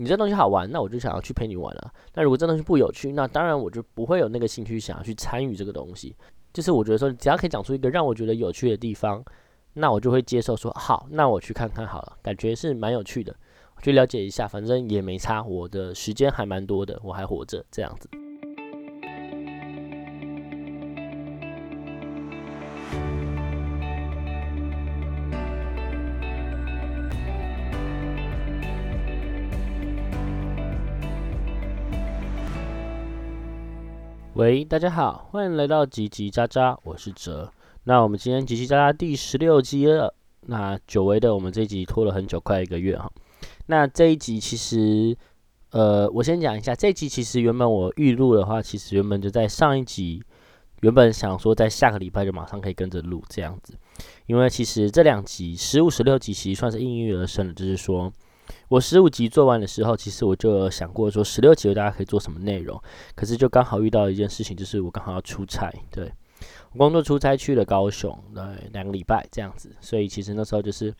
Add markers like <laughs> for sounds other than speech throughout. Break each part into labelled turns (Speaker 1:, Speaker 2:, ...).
Speaker 1: 你这东西好玩，那我就想要去陪你玩了。那如果这东西不有趣，那当然我就不会有那个兴趣想要去参与这个东西。就是我觉得说，只要可以讲出一个让我觉得有趣的地方，那我就会接受说好，那我去看看好了，感觉是蛮有趣的，我去了解一下，反正也没差，我的时间还蛮多的，我还活着这样子。喂，大家好，欢迎来到叽叽喳喳，我是哲。那我们今天叽叽喳喳第十六集了。那久违的，我们这一集拖了很久，快一个月哈。那这一集其实，呃，我先讲一下，这集其实原本我预录的话，其实原本就在上一集，原本想说在下个礼拜就马上可以跟着录这样子。因为其实这两集十五、十六集其实算是应运而生的，就是说。我十五集做完的时候，其实我就想过说十六集大家可以做什么内容，可是就刚好遇到一件事情，就是我刚好要出差，对我工作出差去了高雄，对两个礼拜这样子，所以其实那时候就是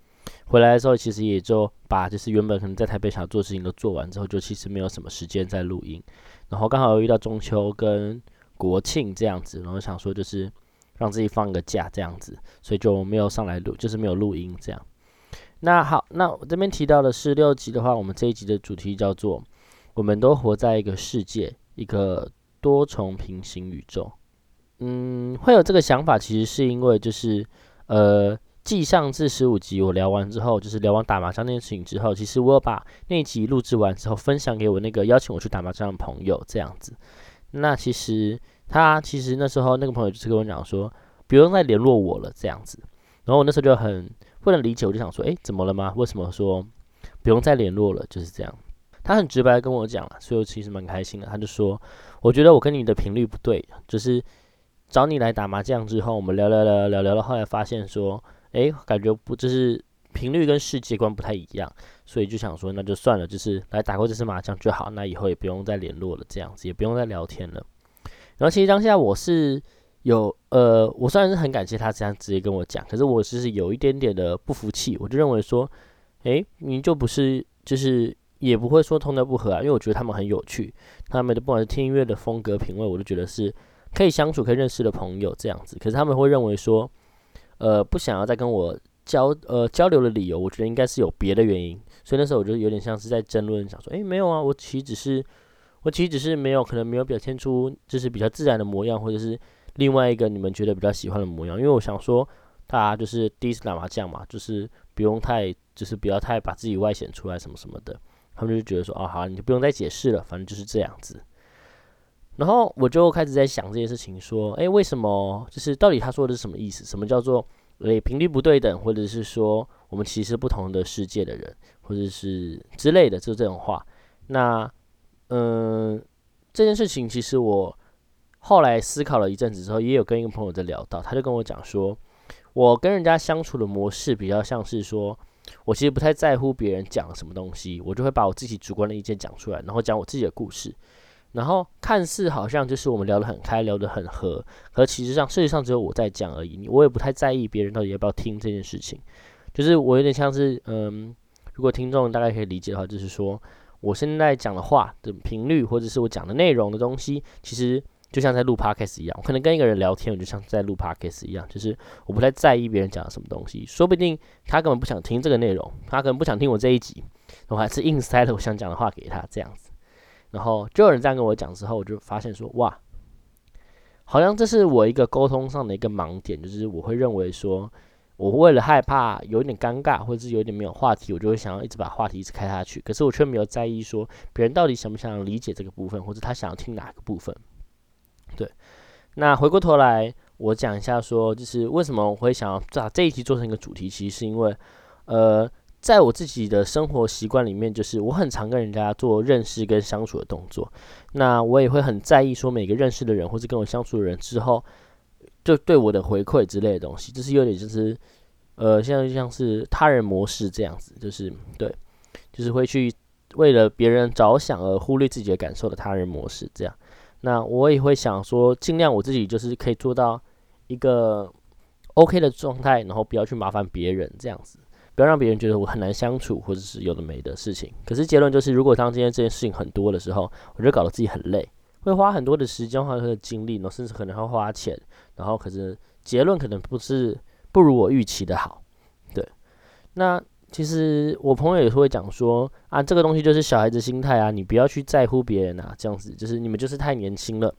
Speaker 1: 回来的时候，其实也就把就是原本可能在台北想做事情都做完之后，就其实没有什么时间在录音，然后刚好又遇到中秋跟国庆这样子，然后想说就是让自己放个假这样子，所以就没有上来录，就是没有录音这样。那好，那我这边提到的是六集的话，我们这一集的主题叫做“我们都活在一个世界，一个多重平行宇宙”。嗯，会有这个想法，其实是因为就是呃，继上次十五集我聊完之后，就是聊完打麻将那件事情之后，其实我有把那一集录制完之后分享给我那个邀请我去打麻将的朋友，这样子。那其实他其实那时候那个朋友就是跟我讲说，不用再联络我了，这样子。然后我那时候就很。不能理解，我就想说，哎，怎么了吗？为什么说不用再联络了？就是这样。他很直白跟我讲了，所以我其实蛮开心的。他就说，我觉得我跟你的频率不对，就是找你来打麻将之后，我们聊聊聊聊聊了，后来发现说，哎，感觉不就是频率跟世界观不太一样，所以就想说，那就算了，就是来打过这次麻将就好，那以后也不用再联络了，这样子也不用再聊天了。然后其实当下我是。有呃，我虽然是很感谢他这样直接跟我讲，可是我其实有一点点的不服气，我就认为说，诶，你就不是，就是也不会说通的不合啊，因为我觉得他们很有趣，他们的不管是听音乐的风格品味，我都觉得是可以相处、可以认识的朋友这样子。可是他们会认为说，呃，不想要再跟我交呃交流的理由，我觉得应该是有别的原因。所以那时候我就有点像是在争论，想说，诶，没有啊，我其实只是，我其实只是没有可能没有表现出就是比较自然的模样，或者是。另外一个你们觉得比较喜欢的模样，因为我想说，大家就是第一次打麻将嘛，就是不用太，就是不要太把自己外显出来什么什么的。他们就觉得说，哦，好，你就不用再解释了，反正就是这样子。然后我就开始在想这件事情，说，诶，为什么？就是到底他说的是什么意思？什么叫做诶频率不对等，或者是说我们其实不同的世界的人，或者是之类的，就这种话。那，嗯，这件事情其实我。后来思考了一阵子之后，也有跟一个朋友在聊到，他就跟我讲说，我跟人家相处的模式比较像是说，我其实不太在乎别人讲什么东西，我就会把我自己主观的意见讲出来，然后讲我自己的故事，然后看似好像就是我们聊得很开，聊得很合，可其实上事实上只有我在讲而已，我也不太在意别人到底要不要听这件事情，就是我有点像是，嗯，如果听众大概可以理解的话，就是说我现在讲的话的频率，或者是我讲的内容的东西，其实。就像在录 podcast 一样，我可能跟一个人聊天，我就像在录 podcast 一样，就是我不太在意别人讲什么东西，说不定他根本不想听这个内容，他可能不想听我这一集，我还是硬塞了我想讲的话给他这样子，然后就有人这样跟我讲之后，我就发现说，哇，好像这是我一个沟通上的一个盲点，就是我会认为说，我为了害怕有点尴尬，或者是有点没有话题，我就会想要一直把话题一直开下去，可是我却没有在意说别人到底想不想理解这个部分，或者他想要听哪个部分。对，那回过头来，我讲一下，说就是为什么我会想要把这一集做成一个主题，其实是因为，呃，在我自己的生活习惯里面，就是我很常跟人家做认识跟相处的动作，那我也会很在意说每个认识的人或者跟我相处的人之后，就对我的回馈之类的东西，就是有点就是，呃，像像是他人模式这样子，就是对，就是会去为了别人着想而忽略自己的感受的他人模式这样。那我也会想说，尽量我自己就是可以做到一个 OK 的状态，然后不要去麻烦别人这样子。不要让别人觉得我很难相处，或者是有的没的事情。可是结论就是，如果当今天这件事情很多的时候，我就搞得自己很累，会花很多的时间，花很多的精力，然后甚至可能会花钱，然后可是结论可能不是不如我预期的好。对，那其实我朋友也会讲说啊，这个东西就是小孩子心态啊，你不要去在乎别人啊，这样子就是你们就是太年轻了。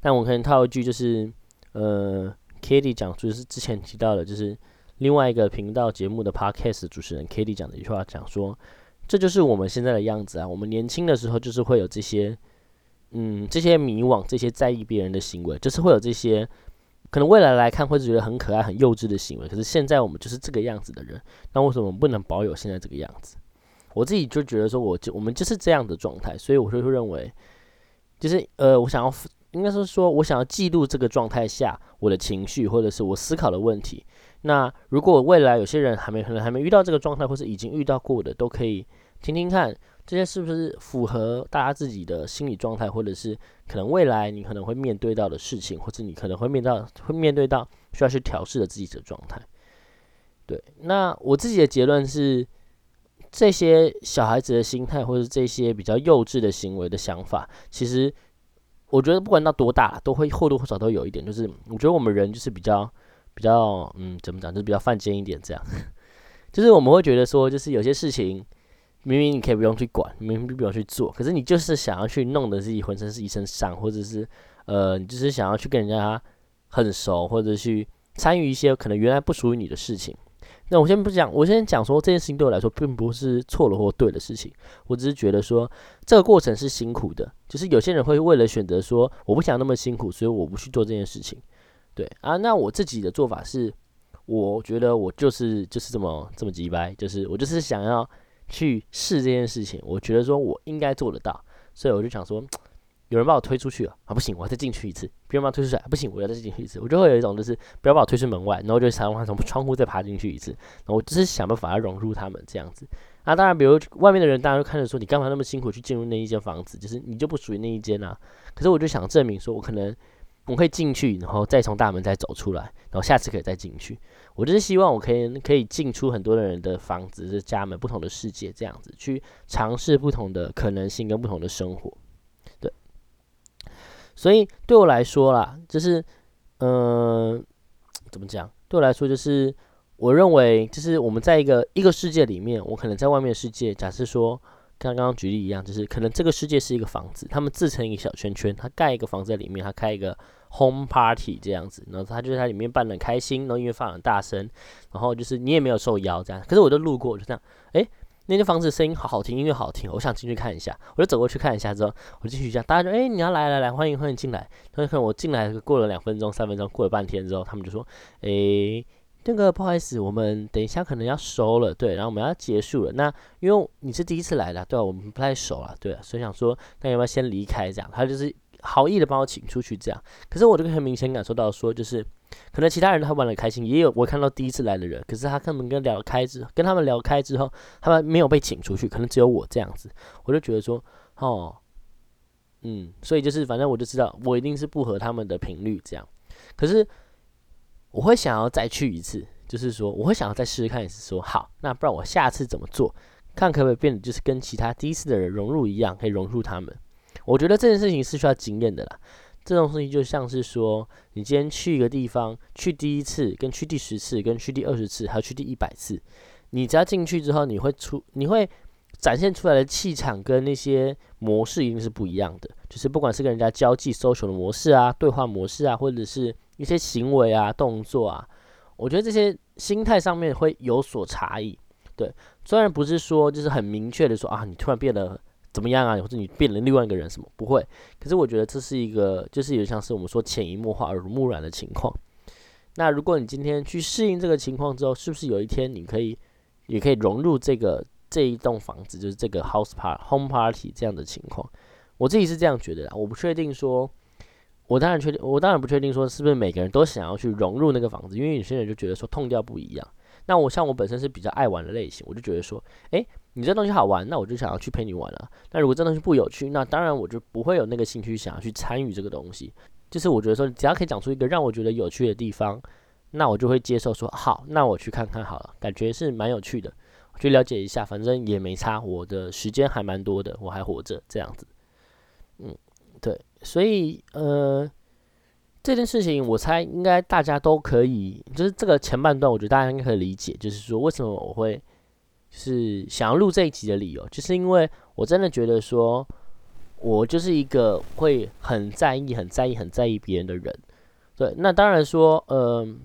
Speaker 1: 但我可能套一句就是，呃。Kitty 讲就是之前提到的，就是另外一个频道节目的 Podcast 主持人 Kitty 讲的一句话，讲说这就是我们现在的样子啊。我们年轻的时候就是会有这些，嗯，这些迷惘，这些在意别人的行为，就是会有这些可能未来来看会是觉得很可爱、很幼稚的行为。可是现在我们就是这个样子的人，那为什么不能保有现在这个样子？我自己就觉得说，我就我们就是这样的状态，所以我就会认为，就是呃，我想要。应该是说，我想要记录这个状态下我的情绪，或者是我思考的问题。那如果未来有些人还没可能还没遇到这个状态，或是已经遇到过的，都可以听听看，这些是不是符合大家自己的心理状态，或者是可能未来你可能会面对到的事情，或者你可能会面到会面对到需要去调试的自己的状态。对，那我自己的结论是，这些小孩子的心态，或者这些比较幼稚的行为的想法，其实。我觉得不管到多大，都会或多或少都有一点，就是我觉得我们人就是比较比较，嗯，怎么讲，就是比较犯贱一点，这样，<laughs> 就是我们会觉得说，就是有些事情明明你可以不用去管，明明不用去做，可是你就是想要去弄得自己浑身是一身伤，或者是呃，你就是想要去跟人家很熟，或者去参与一些可能原来不属于你的事情。那我先不讲，我先讲说这件事情对我来说并不是错了或对的事情，我只是觉得说这个过程是辛苦的，就是有些人会为了选择说我不想那么辛苦，所以我不去做这件事情。对啊，那我自己的做法是，我觉得我就是就是这么这么急掰，就是我就是想要去试这件事情，我觉得说我应该做得到，所以我就想说。有人把我推出去了啊，不行，我要再进去一次。别人把我推出来，不行，我要再进去一次。我就会有一种就是不要把我推出门外，然后就想办法从窗户再爬进去一次。然后我就是想办法要融入他们这样子。啊，当然，比如外面的人，大家都看着说你干嘛那么辛苦去进入那一间房子，就是你就不属于那一间啊。可是我就想证明说，我可能我可以进去，然后再从大门再走出来，然后下次可以再进去。我就是希望我可以可以进出很多的人的房子、是家门、不同的世界这样子，去尝试不同的可能性跟不同的生活。对所以对我来说啦，就是，嗯，怎么讲？对我来说，就是我认为，就是我们在一个一个世界里面，我可能在外面的世界，假设说，跟刚刚举例一样，就是可能这个世界是一个房子，他们自成一个小圈圈，他盖一个房子在里面，他开一个 home party 这样子，然后他就在里面办的开心，然后音乐放很大声，然后就是你也没有受邀这样，可是我就路过，我就这样，哎。那间房子声音好好听，音乐好听，我想进去看一下。我就走过去看一下，之后我进去一下，大家就哎，你要来来来，欢迎欢迎进来。他就看我进来，过了两分钟、三分钟，过了半天之后，他们就说：“哎，那个不好意思，我们等一下可能要收了，对，然后我们要结束了。那因为你是第一次来的，对啊，我们不太熟啊，对啊，所以想说，那要不要先离开？这样，他就是好意的帮我请出去，这样。可是我这个很明显感受到说，就是。可能其他人他玩的开心，也有我看到第一次来的人，可是他根本跟聊开之跟他们聊开之后，他们没有被请出去，可能只有我这样子，我就觉得说，哦，嗯，所以就是反正我就知道我一定是不合他们的频率这样，可是我会想要再去一次，就是说我会想要再试试看，也是说好，那不然我下次怎么做，看可不可以变得就是跟其他第一次的人融入一样，可以融入他们。我觉得这件事情是需要经验的啦。这种事情就像是说，你今天去一个地方，去第一次，跟去第十次，跟去第二十次，还有去第一百次，你只要进去之后，你会出，你会展现出来的气场跟那些模式一定是不一样的。就是不管是跟人家交际、social 的模式啊，对话模式啊，或者是一些行为啊、动作啊，我觉得这些心态上面会有所差异。对，虽然不是说就是很明确的说啊，你突然变得。怎么样啊？或者你变了另外一个人什么？不会。可是我觉得这是一个，就是有像是我们说潜移默化、耳濡目染的情况。那如果你今天去适应这个情况之后，是不是有一天你可以，也可以融入这个这一栋房子，就是这个 house part、home party 这样的情况？我自己是这样觉得的。我不确定说，我当然确定，我当然不确定说是不是每个人都想要去融入那个房子，因为有些人就觉得说痛调不一样。那我像我本身是比较爱玩的类型，我就觉得说，诶。你这东西好玩，那我就想要去陪你玩了。那如果这东西不有趣，那当然我就不会有那个兴趣想要去参与这个东西。就是我觉得说，只要可以讲出一个让我觉得有趣的地方，那我就会接受说好，那我去看看好了，感觉是蛮有趣的，去了解一下，反正也没差，我的时间还蛮多的，我还活着这样子。嗯，对，所以呃，这件事情我猜应该大家都可以，就是这个前半段，我觉得大家应该可以理解，就是说为什么我会是想要录这一集的理由，就是因为我真的觉得说，我就是一个会很在意、很在意、很在意别人的人。对，那当然说，嗯。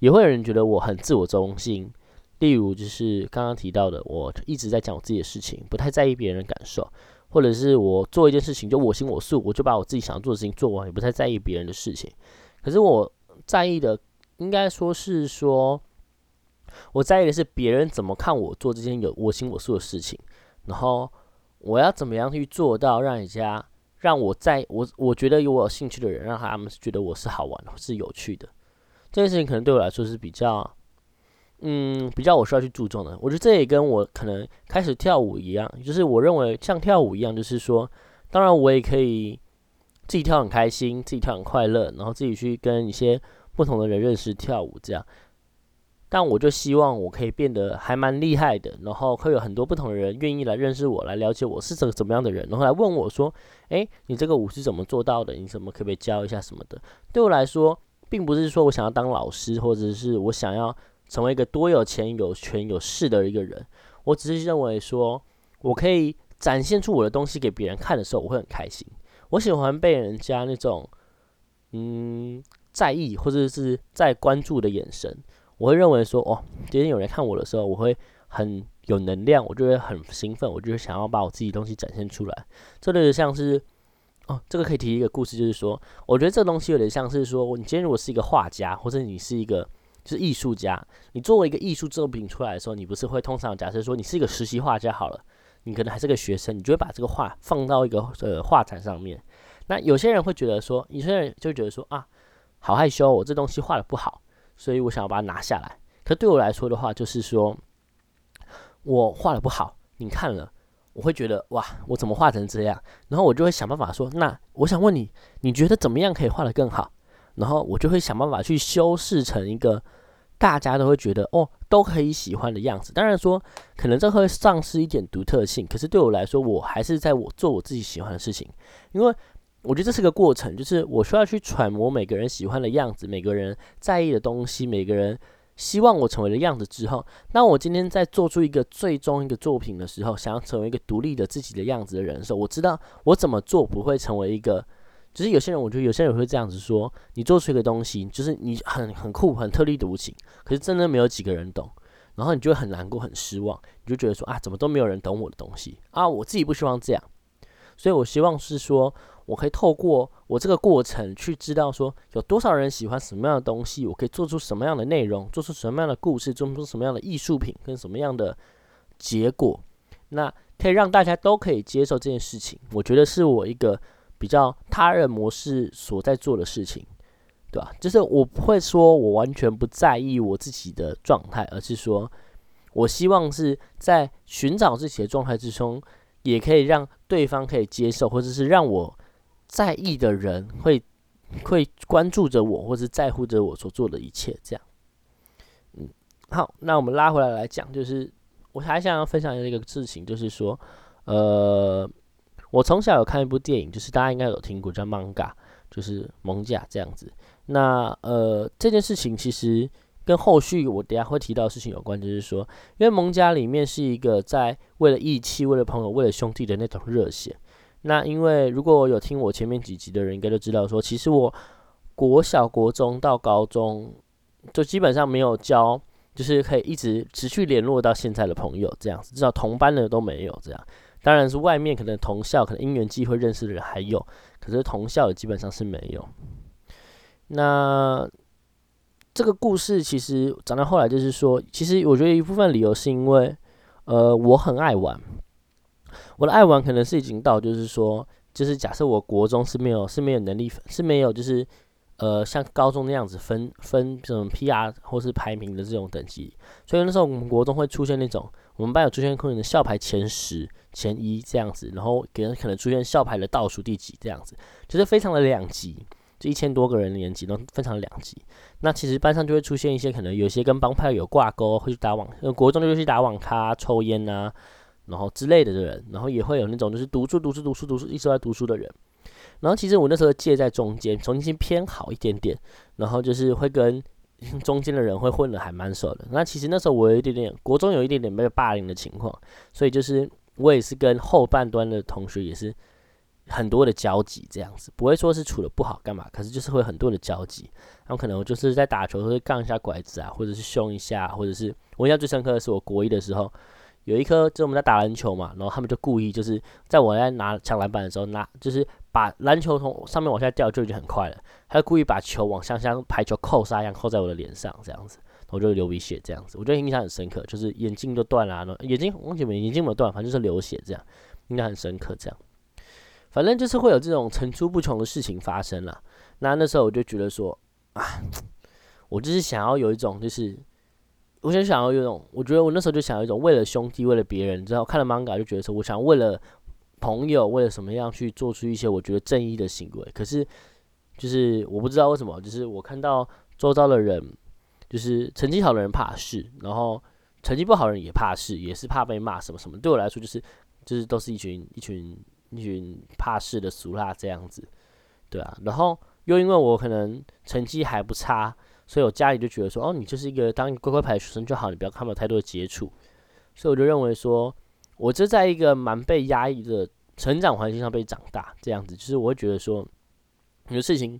Speaker 1: 也会有人觉得我很自我中心，例如就是刚刚提到的，我一直在讲我自己的事情，不太在意别人的感受，或者是我做一件事情就我行我素，我就把我自己想做的事情做完，也不太在意别人的事情。可是我在意的，应该说是说，我在意的是别人怎么看我做这件有我行我素的事情，然后我要怎么样去做到让人家让我在我我觉得有我有兴趣的人，让他们觉得我是好玩是有趣的。这件事情可能对我来说是比较，嗯，比较我需要去注重的。我觉得这也跟我可能开始跳舞一样，就是我认为像跳舞一样，就是说，当然我也可以自己跳很开心，自己跳很快乐，然后自己去跟一些不同的人认识跳舞这样。但我就希望我可以变得还蛮厉害的，然后会有很多不同的人愿意来认识我，来了解我是怎怎么样的人，然后来问我说：“诶，你这个舞是怎么做到的？你怎么可不可以教一下什么的？”对我来说。并不是说我想要当老师，或者是我想要成为一个多有钱、有权、有势的一个人。我只是认为说，我可以展现出我的东西给别人看的时候，我会很开心。我喜欢被人家那种嗯在意或者是在关注的眼神。我会认为说，哦，今天有人看我的时候，我会很有能量，我就会很兴奋，我就会想要把我自己东西展现出来。这类像是。哦，这个可以提一个故事，就是说，我觉得这个东西有点像是说，你今天如果是一个画家，或者你是一个是艺术家，你作为一个艺术作品出来的时候，你不是会通常假设说你是一个实习画家好了，你可能还是个学生，你就会把这个画放到一个呃画展上面。那有些人会觉得说，有些人就觉得说啊，好害羞，我这东西画的不好，所以我想要把它拿下来。可对我来说的话，就是说我画的不好，你看了。我会觉得哇，我怎么画成这样？然后我就会想办法说，那我想问你，你觉得怎么样可以画得更好？然后我就会想办法去修饰成一个大家都会觉得哦，都可以喜欢的样子。当然说，可能这会丧失一点独特性，可是对我来说，我还是在我做我自己喜欢的事情，因为我觉得这是个过程，就是我需要去揣摩每个人喜欢的样子，每个人在意的东西，每个人。希望我成为的样子之后，那我今天在做出一个最终一个作品的时候，想要成为一个独立的自己的样子的人的时候，我知道我怎么做不会成为一个，就是有些人，我觉得有些人会这样子说，你做出一个东西，就是你很很酷，很特立独行，可是真的没有几个人懂，然后你就会很难过，很失望，你就觉得说啊，怎么都没有人懂我的东西啊，我自己不希望这样，所以我希望是说。我可以透过我这个过程去知道说有多少人喜欢什么样的东西，我可以做出什么样的内容，做出什么样的故事，做出什么样的艺术品跟什么样的结果，那可以让大家都可以接受这件事情。我觉得是我一个比较他人模式所在做的事情，对吧？就是我不会说我完全不在意我自己的状态，而是说我希望是在寻找自己的状态之中，也可以让对方可以接受，或者是让我。在意的人会会关注着我，或是在乎着我所做的一切，这样。嗯，好，那我们拉回来来讲，就是我还想要分享一个事情，就是说，呃，我从小有看一部电影，就是大家应该有听过，叫《Manga》，就是蒙甲这样子。那呃，这件事情其实跟后续我等下会提到的事情有关，就是说，因为蒙甲里面是一个在为了义气、为了朋友、为了兄弟的那种热血。那因为如果有听我前面几集的人，应该都知道说，其实我国小、国中到高中，就基本上没有交，就是可以一直持续联络到现在的朋友这样子，至少同班的都没有这样。当然是外面可能同校、可能因缘机会认识的人还有，可是同校的基本上是没有。那这个故事其实讲到后来，就是说，其实我觉得一部分理由是因为，呃，我很爱玩。我的爱玩可能是已经到，就是说，就是假设我国中是没有是没有能力是没有就是呃像高中那样子分分这种 PR 或是排名的这种等级，所以那时候我们国中会出现那种我们班有出现可能校排前十前一这样子，然后可能可能出现校排的倒数第几这样子，就是非常的两极。就一千多个人年级都分成两级。那其实班上就会出现一些可能有些跟帮派有挂钩，会去打网，国中就去打网咖、抽烟呐，然后之类的的人，然后也会有那种就是读书、读书、读书、读书，一直在读书的人。然后其实我那时候介在中间，重新偏好一点点，然后就是会跟中间的人会混的还蛮熟的。那其实那时候我有一点点国中有一点点被霸凌的情况，所以就是我也是跟后半端的同学也是很多的交集这样子，不会说是处的不好干嘛，可是就是会很多的交集。然后可能我就是在打球会杠一下拐子啊，或者是凶一下，或者是我印象最深刻的是我国一的时候。有一颗，就我们在打篮球嘛，然后他们就故意就是在我在拿抢篮板的时候拿，就是把篮球从上面往下掉就已经很快了，他故意把球往像像排球扣杀一样扣在我的脸上这样子，我就流鼻血这样子，我觉得印象很深刻，就是眼镜都断了，眼睛忘记没眼镜没有断，反正就是流血这样，印象很深刻这样，反正就是会有这种层出不穷的事情发生了。那那时候我就觉得说啊，我就是想要有一种就是。我就想要有种，我觉得我那时候就想要一种为了兄弟，为了别人，之后看了 manga 就觉得说，我想为了朋友，为了什么样去做出一些我觉得正义的行为。可是就是我不知道为什么，就是我看到周遭的人，就是成绩好的人怕事，然后成绩不好的人也怕事，也是怕被骂什么什么。对我来说，就是就是都是一群一群一群怕事的俗辣这样子，对啊。然后又因为我可能成绩还不差。所以我家里就觉得说，哦，你就是一个当乖乖牌学生就好，你不要跟他们有太多的接触。所以我就认为说，我就在一个蛮被压抑的成长环境上被长大，这样子，就是我会觉得说，有的事情，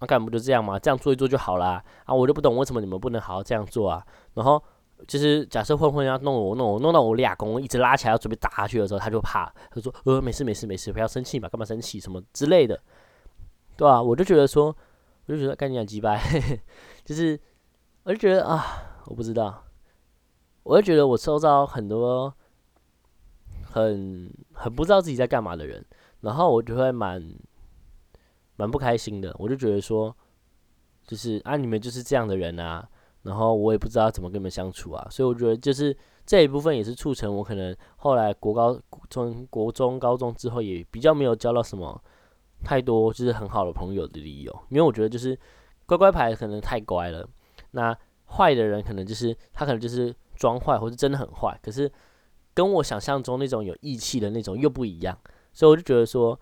Speaker 1: 那干不就这样嘛？这样做一做就好啦。啊，我就不懂为什么你们不能好好这样做啊。然后就是假设混混要弄我，弄我，弄到我俩公一直拉起来要准备打下去的时候，他就怕，他说，呃，没事没事没事，不要生气嘛，干嘛生气什么之类的，对吧？我就觉得说。我就觉得干你两鸡掰，<laughs> 就是我就觉得啊，我不知道，我就觉得我收到很多很很不知道自己在干嘛的人，然后我就会蛮蛮不开心的。我就觉得说，就是啊，你们就是这样的人啊，然后我也不知道怎么跟你们相处啊，所以我觉得就是这一部分也是促成我可能后来国高中、国中、高中之后也比较没有交到什么。太多就是很好的朋友的理由，因为我觉得就是乖乖牌可能太乖了，那坏的人可能就是他可能就是装坏或是真的很坏，可是跟我想象中那种有义气的那种又不一样，所以我就觉得说，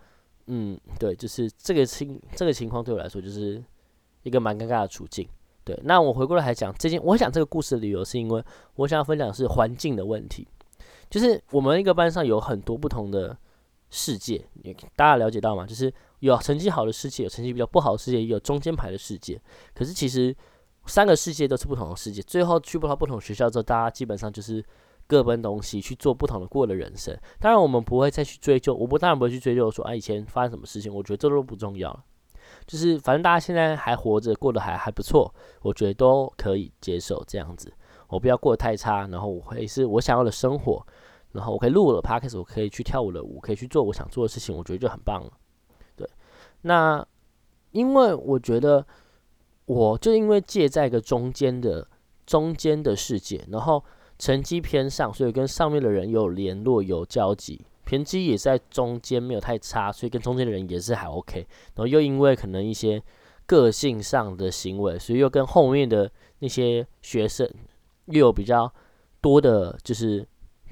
Speaker 1: 嗯，对，就是这个情这个情况对我来说就是一个蛮尴尬的处境。对，那我回过来还讲这件，我讲这个故事的理由是因为我想要分享的是环境的问题，就是我们一个班上有很多不同的世界，大家了解到吗？就是。有成绩好的世界，有成绩比较不好的世界，也有中间排的世界。可是其实三个世界都是不同的世界。最后去不到不同学校之后，大家基本上就是各奔东西，去做不同的过的人生。当然，我们不会再去追究，我不当然不会去追究说啊以前发生什么事情。我觉得这都不重要了。就是反正大家现在还活着，过得还还不错，我觉得都可以接受这样子。我不要过得太差，然后我会是我想要的生活，然后我可以录我的 podcast，我可以去跳舞的舞，可以去做我想做的事情，我觉得就很棒了。对那，因为我觉得，我就因为介在一个中间的中间的世界，然后成绩偏上，所以跟上面的人有联络有交集，成绩也在中间没有太差，所以跟中间的人也是还 OK。然后又因为可能一些个性上的行为，所以又跟后面的那些学生又有比较多的，就是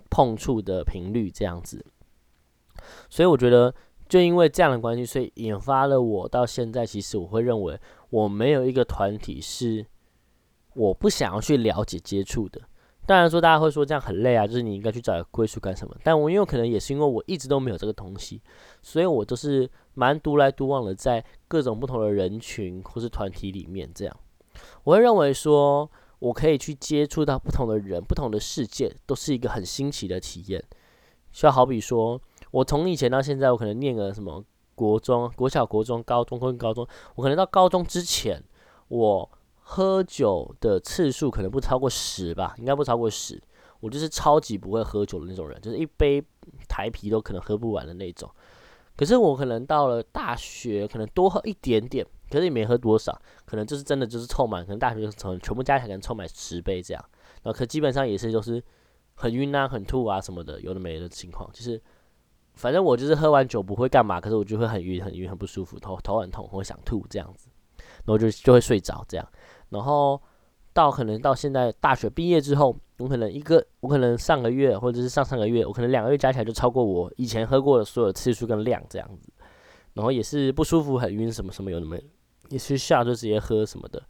Speaker 1: 碰触的频率这样子，所以我觉得。就因为这样的关系，所以引发了我到现在，其实我会认为我没有一个团体是我不想要去了解接触的。当然说大家会说这样很累啊，就是你应该去找一个归属感什么。但我因为可能也是因为我一直都没有这个东西，所以我都是蛮独来独往的，在各种不同的人群或是团体里面这样。我会认为说我可以去接触到不同的人、不同的世界，都是一个很新奇的体验。就好比说。我从以前到现在，我可能念个什么国中、国小、国中、高中、高中、高中，我可能到高中之前，我喝酒的次数可能不超过十吧，应该不超过十。我就是超级不会喝酒的那种人，就是一杯台啤都可能喝不完的那种。可是我可能到了大学，可能多喝一点点，可是也没喝多少，可能就是真的就是凑满，可能大学从全部加起来可能凑满十杯这样。然后可基本上也是就是很晕啊、很吐啊什么的，有的没的情况，就是。反正我就是喝完酒不会干嘛，可是我就会很晕、很晕、很不舒服，头头很痛，或想吐这样子，然后就就会睡着这样。然后到可能到现在大学毕业之后，我可能一个，我可能上个月或者是上上个月，我可能两个月加起来就超过我以前喝过的所有次数跟量这样子。然后也是不舒服、很晕，什么什么有那么，也是下就直接喝什么的。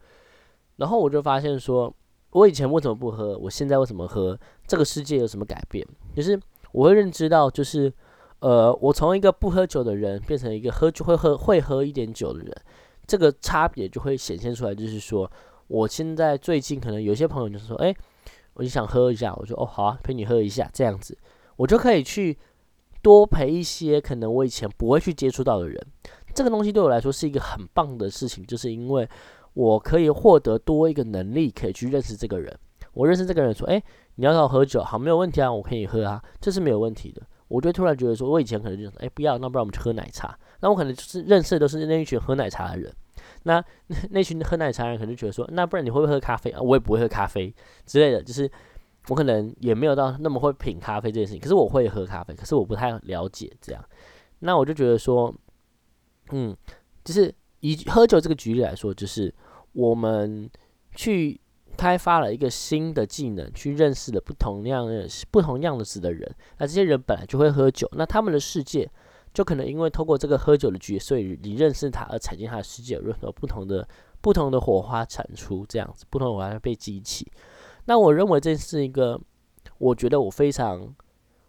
Speaker 1: 然后我就发现说，我以前为什么不喝？我现在为什么喝？这个世界有什么改变？就是我会认知到，就是呃，我从一个不喝酒的人变成一个喝就会喝会喝一点酒的人，这个差别就会显现出来。就是说，我现在最近可能有些朋友就是说，哎，我就想喝一下，我说哦好啊，陪你喝一下，这样子，我就可以去。多陪一些可能我以前不会去接触到的人，这个东西对我来说是一个很棒的事情，就是因为我可以获得多一个能力，可以去认识这个人。我认识这个人说，哎，你要找我喝酒，好，没有问题啊，我可以喝啊，这是没有问题的。我就突然觉得说，我以前可能就说，哎，不要，那不然我们去喝奶茶。那我可能就是认识的都是那一群喝奶茶的人。那那群喝奶茶人可能就觉得说，那不然你会不会喝咖啡啊？我也不会喝咖啡之类的，就是。我可能也没有到那么会品咖啡这件事情，可是我会喝咖啡，可是我不太了解这样。那我就觉得说，嗯，就是以喝酒这个举例来说，就是我们去开发了一个新的技能，去认识了不同样的不同样子的人。那这些人本来就会喝酒，那他们的世界就可能因为透过这个喝酒的局，所以你认识他而踩进他的世界，有任何不同的不同的火花产出，这样子不同的火花被激起。那我认为这是一个，我觉得我非常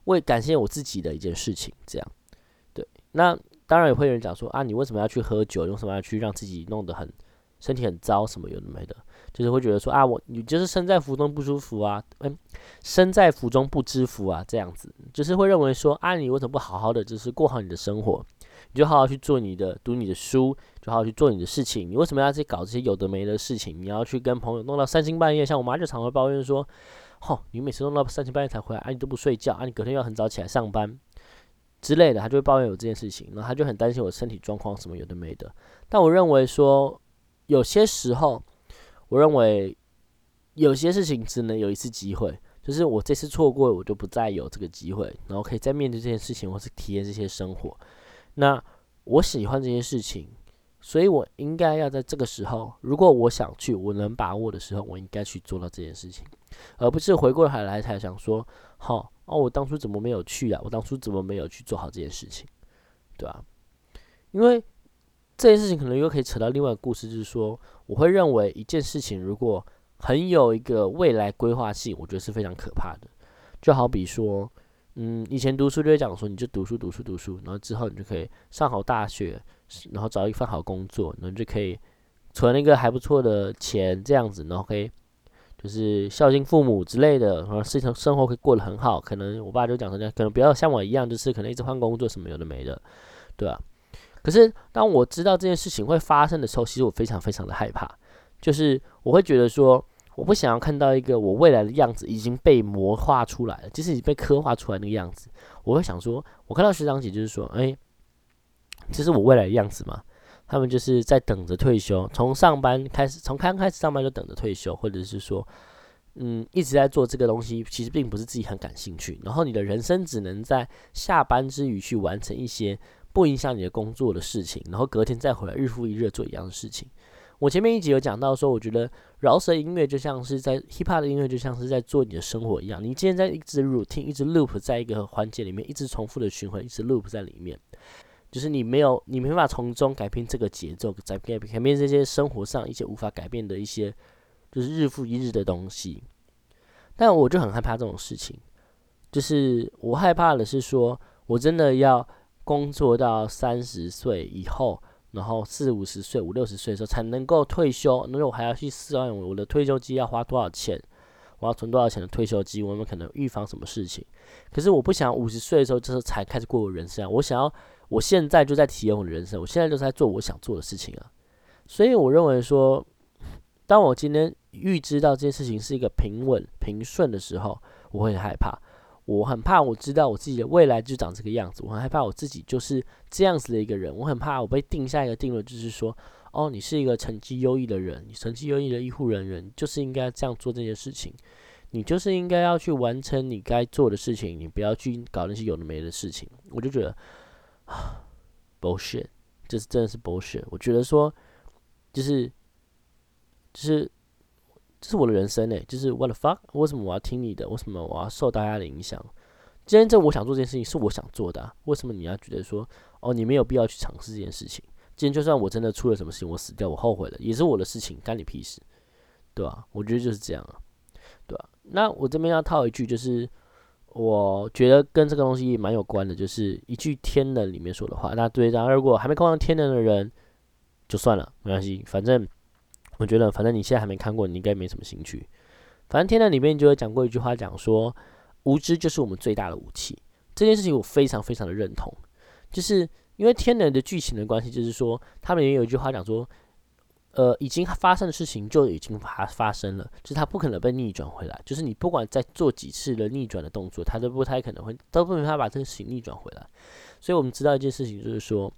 Speaker 1: 为感谢我自己的一件事情。这样，对。那当然也会有人讲说啊，你为什么要去喝酒？用什么要去让自己弄得很身体很糟？什么有的没的，就是会觉得说啊，我你就是身在福中不舒服啊，嗯，身在福中不知福啊，这样子，就是会认为说啊，你为什么不好好的就是过好你的生活？你就好好去做你的，读你的书，就好好去做你的事情。你为什么要去搞这些有的没的事情？你要去跟朋友弄到三更半夜，像我妈就常会抱怨说：“吼，你每次弄到三更半夜才回来，啊，你都不睡觉，啊，你隔天要很早起来上班之类的。”她就会抱怨有这件事情，然后她就很担心我身体状况什么有的没的。但我认为说，有些时候，我认为有些事情只能有一次机会，就是我这次错过，我就不再有这个机会，然后可以再面对这件事情，或是体验这些生活。那我喜欢这件事情，所以我应该要在这个时候，如果我想去，我能把握的时候，我应该去做到这件事情，而不是回过头来才想说，好哦，我当初怎么没有去啊？我当初怎么没有去做好这件事情，对吧？因为这件事情可能又可以扯到另外一个故事，就是说，我会认为一件事情如果很有一个未来规划性，我觉得是非常可怕的，就好比说。嗯，以前读书就会讲说，你就读书读书读书，然后之后你就可以上好大学，然后找一份好工作，然后就可以存一个还不错的钱，这样子，然后可以就是孝敬父母之类的，然后事情生活可以过得很好。可能我爸就讲说，那可能不要像我一样，就是可能一直换工作什么有的没的，对吧？可是当我知道这件事情会发生的时候，其实我非常非常的害怕，就是我会觉得说。我不想要看到一个我未来的样子已经被魔化出来了，就是已经被刻画出来那个样子。我会想说，我看到学长姐就是说，哎，这是我未来的样子嘛？他们就是在等着退休，从上班开始，从刚开始上班就等着退休，或者是说，嗯，一直在做这个东西，其实并不是自己很感兴趣。然后你的人生只能在下班之余去完成一些不影响你的工作的事情，然后隔天再回来，日复一日做一样的事情。我前面一集有讲到说，我觉得饶舌音乐就像是在 hip hop 的音乐，就像是在做你的生活一样。你今天在一直 routine，一直 loop 在一个环节里面，一直重复的循环，一直 loop 在里面，就是你没有，你没办法从中改变这个节奏，改变改变这些生活上一些无法改变的一些，就是日复一日的东西。但我就很害怕这种事情，就是我害怕的是说，我真的要工作到三十岁以后。然后四五十岁、五六十岁的时候才能够退休，那我还要去算我的退休金要花多少钱，我要存多少钱的退休金，我们可能预防什么事情。可是我不想五十岁的时候就是才开始过我人生，我想要我现在就在体验我的人生，我现在就在做我想做的事情啊。所以我认为说，当我今天预知到这件事情是一个平稳平顺的时候，我会很害怕。我很怕，我知道我自己的未来就长这个样子。我很害怕我自己就是这样子的一个人。我很怕我被定下一个定论，就是说，哦，你是一个成绩优异的人，你成绩优异的医护人员，就是应该这样做这件事情。你就是应该要去完成你该做的事情，你不要去搞那些有的没的事情。我就觉得啊，bullshit，这是真的是 bullshit。我觉得说，就是就是这是我的人生诶，就是 what the fuck？为什么我要听你的？为什么我要受大家的影响？今天这我想做这件事情是我想做的，为什么你要觉得说哦，你没有必要去尝试这件事情？今天就算我真的出了什么事情，我死掉，我后悔了，也是我的事情，干你屁事，对吧？我觉得就是这样啊，对吧？那我这边要套一句，就是我觉得跟这个东西蛮有关的，就是一句《天能》里面说的话。那对，然后如果还没看完《天能》的人，就算了，没关系，反正我觉得，反正你现在还没看过，你应该没什么兴趣。反正《天能》里面就有讲过一句话，讲说。无知就是我们最大的武器，这件事情我非常非常的认同。就是因为天人的剧情的关系，就是说他们也有一句话讲说，呃，已经发生的事情就已经发发生了，就是它不可能被逆转回来。就是你不管再做几次的逆转的动作，它都不太可能会，都不能他把这个事情逆转回来。所以我们知道一件事情，就是说，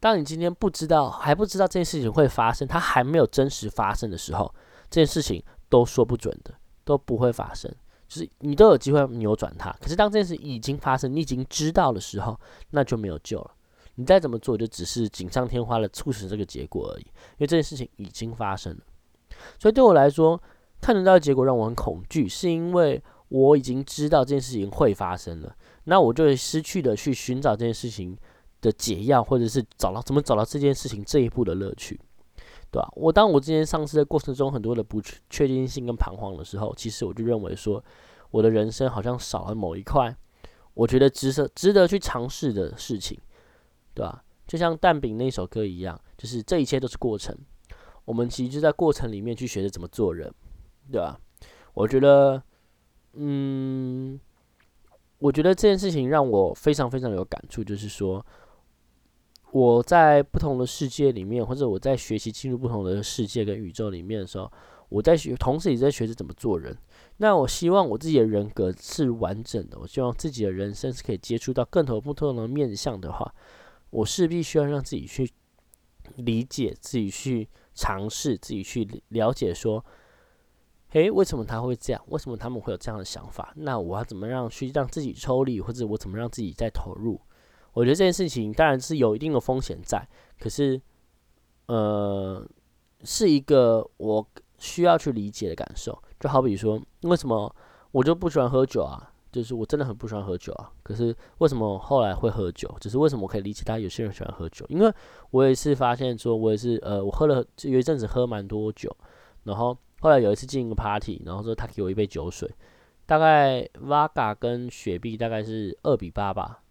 Speaker 1: 当你今天不知道还不知道这件事情会发生，它还没有真实发生的时候，这件事情都说不准的，都不会发生。就是你都有机会扭转它，可是当这件事已经发生，你已经知道的时候，那就没有救了。你再怎么做，就只是锦上添花的促使这个结果而已。因为这件事情已经发生了，所以对我来说，看得到的结果让我很恐惧，是因为我已经知道这件事情会发生了，那我就会失去了去寻找这件事情的解药，或者是找到怎么找到这件事情这一步的乐趣。对吧？我当我之前上市的过程中，很多的不确定性跟彷徨的时候，其实我就认为说，我的人生好像少了某一块，我觉得值得值得去尝试的事情，对吧？就像蛋饼那首歌一样，就是这一切都是过程，我们其实就在过程里面去学着怎么做人，对吧？我觉得，嗯，我觉得这件事情让我非常非常有感触，就是说。我在不同的世界里面，或者我在学习进入不同的世界跟宇宙里面的时候，我在学，同时也在学着怎么做人。那我希望我自己的人格是完整的，我希望自己的人生是可以接触到更多不同的面相的话，我势必需要让自己去理解，自己去尝试，自己去了解，说，诶，为什么他会这样？为什么他们会有这样的想法？那我要怎么样去让自己抽离，或者我怎么让自己再投入？我觉得这件事情当然是有一定的风险在，可是，呃，是一个我需要去理解的感受。就好比说，为什么我就不喜欢喝酒啊？就是我真的很不喜欢喝酒啊。可是为什么后来会喝酒？只是为什么我可以理解他有些人喜欢喝酒？因为我也是发现说，我也是呃，我喝了有一阵子喝蛮多酒，然后后来有一次进一个 party，然后说他给我一杯酒水，大概 Vaga 跟雪碧大概是二比八吧。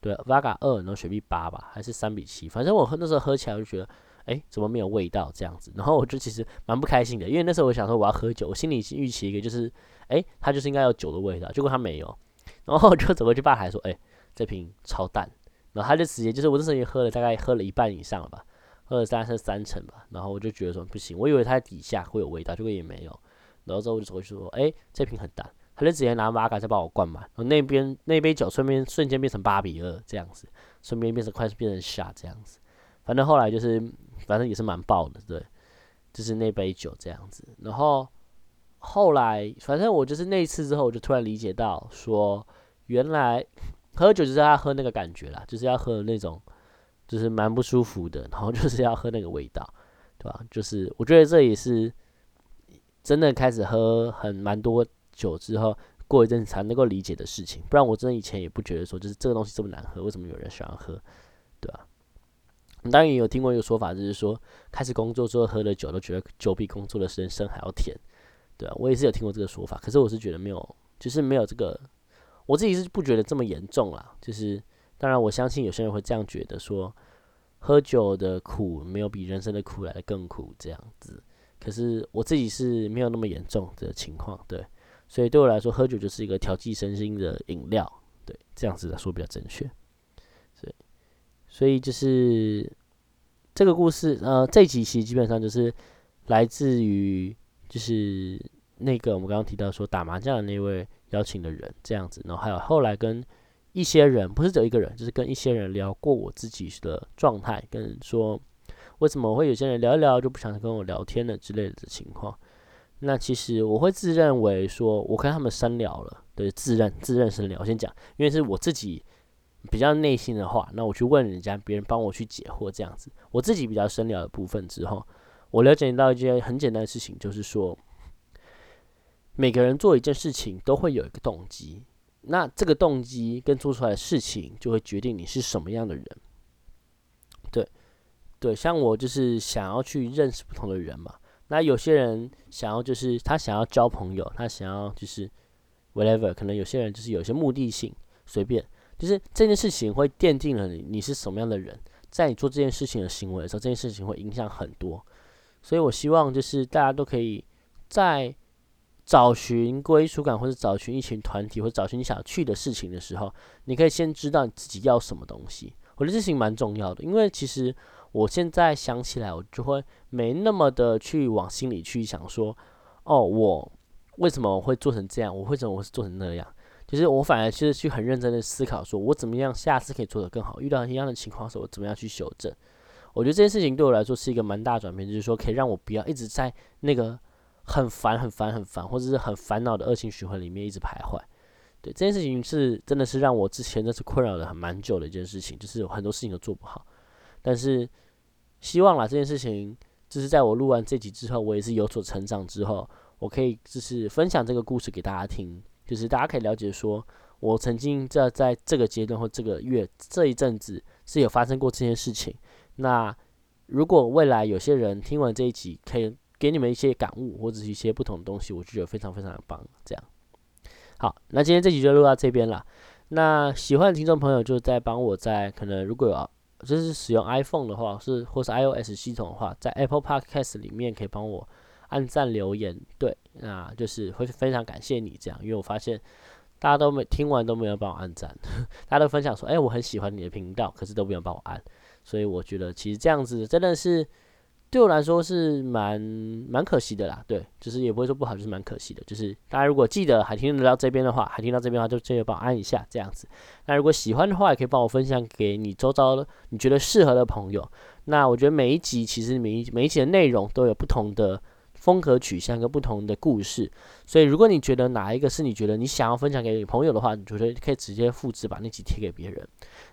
Speaker 1: 对，Vaga 二，然后雪碧八吧，还是三比七？反正我喝那时候喝起来就觉得，哎，怎么没有味道这样子？然后我就其实蛮不开心的，因为那时候我想说我要喝酒，我心里预期一个就是，哎，它就是应该有酒的味道，结果它没有。然后我就 <laughs> 走过去吧台说，哎，这瓶超淡。然后他就直接就是我那时候已经喝了大概喝了一半以上了吧，喝了大概是三成吧。然后我就觉得说不行，我以为它底下会有味道，结果也没有。然后之后我就走过去说，哎，这瓶很淡。他就直接拿玛卡再把我灌满，然后那边那杯酒顺便瞬间变成八比二这样子，顺便变成快速变成下这样子，反正后来就是反正也是蛮爆的，对，就是那杯酒这样子。然后后来反正我就是那一次之后，我就突然理解到说，原来 <laughs> 喝酒就是要喝那个感觉啦，就是要喝那种就是蛮不舒服的，然后就是要喝那个味道，对吧？就是我觉得这也是真的开始喝很蛮多。酒之后，过一阵才能够理解的事情，不然我真的以前也不觉得说，就是这个东西这么难喝，为什么有人喜欢喝，对吧？当然也有听过一个说法，就是说开始工作之后喝了酒，都觉得酒比工作的人生还要甜，对啊，我也是有听过这个说法，可是我是觉得没有，就是没有这个，我自己是不觉得这么严重啦。就是当然我相信有些人会这样觉得，说喝酒的苦没有比人生的苦来的更苦这样子，可是我自己是没有那么严重的情况，对。所以对我来说，喝酒就是一个调剂身心的饮料，对，这样子来说比较正确。所以，所以就是这个故事，呃，这几期基本上就是来自于就是那个我们刚刚提到说打麻将的那位邀请的人这样子，然后还有后来跟一些人，不是只有一个人，就是跟一些人聊过我自己的状态，跟说为什么会有些人聊一聊就不想跟我聊天了之类的情况。那其实我会自认为说，我跟他们深聊了，对，自认自认深聊。我先讲，因为是我自己比较内心的话，那我去问人家，别人帮我去解惑这样子。我自己比较深聊的部分之后，我了解到一件很简单的事情，就是说，每个人做一件事情都会有一个动机，那这个动机跟做出来的事情，就会决定你是什么样的人。对，对，像我就是想要去认识不同的人嘛。那有些人想要就是他想要交朋友，他想要就是 whatever，可能有些人就是有些目的性，随便，就是这件事情会奠定了你你是什么样的人，在你做这件事情的行为的时候，这件事情会影响很多。所以我希望就是大家都可以在找寻归属感，或者找寻一群团体，或者找寻你想去的事情的时候，你可以先知道你自己要什么东西。我觉得事情蛮重要的，因为其实。我现在想起来，我就会没那么的去往心里去想说，哦，我为什么会做成这样？我为什么我是做成那样？就是我反而是去很认真的思考，说我怎么样下次可以做得更好？遇到一样的情况的时候，我怎么样去修正？我觉得这件事情对我来说是一个蛮大转变，就是说可以让我不要一直在那个很烦、很烦、很烦，或者是很烦恼的恶性循环里面一直徘徊。对这件事情是真的是让我之前那是困扰的很蛮久的一件事情，就是有很多事情都做不好，但是。希望啦，这件事情就是在我录完这集之后，我也是有所成长之后，我可以就是分享这个故事给大家听，就是大家可以了解说，我曾经在在这个阶段或这个月这一阵子是有发生过这件事情。那如果未来有些人听完这一集，可以给你们一些感悟或者是一些不同的东西，我就觉得非常非常的棒。这样，好，那今天这集就录到这边了。那喜欢的听众朋友就在帮我在可能如果有。就是使用 iPhone 的话，是或是 iOS 系统的话，在 Apple Podcast 里面可以帮我按赞留言，对，那就是会非常感谢你这样，因为我发现大家都没听完都没有帮我按赞，<laughs> 大家都分享说，哎，我很喜欢你的频道，可是都没有帮我按，所以我觉得其实这样子真的是。对我来说是蛮蛮可惜的啦，对，就是也不会说不好，就是蛮可惜的。就是大家如果记得还听得到这边的话，还听到这边的话，就记得帮我按一下这样子。那如果喜欢的话，也可以帮我分享给你周遭的你觉得适合的朋友。那我觉得每一集其实每一每一集的内容都有不同的风格取向跟不同的故事，所以如果你觉得哪一个是你觉得你想要分享给你朋友的话，你觉得可以直接复制把那集贴给别人。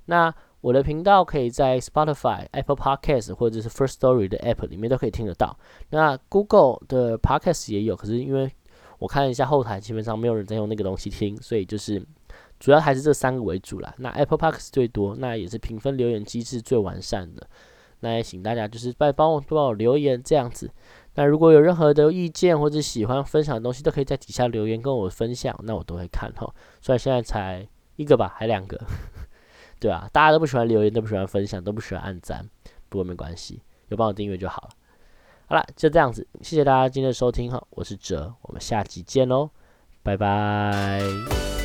Speaker 1: 那我的频道可以在 Spotify、Apple Podcast 或者是 First Story 的 App 里面都可以听得到。那 Google 的 Podcast 也有，可是因为我看了一下后台，基本上没有人在用那个东西听，所以就是主要还是这三个为主啦。那 Apple Podcast 最多，那也是评分留言机制最完善的。那也请大家就是拜帮我帮我留言这样子。那如果有任何的意见或者喜欢分享的东西，都可以在底下留言跟我分享，那我都会看哈。虽然现在才一个吧，还两个。对啊，大家都不喜欢留言，都不喜欢分享，都不喜欢按赞，不过没关系，有帮我订阅就好了。好了，就这样子，谢谢大家今天的收听哈，我是哲，我们下集见喽，拜拜。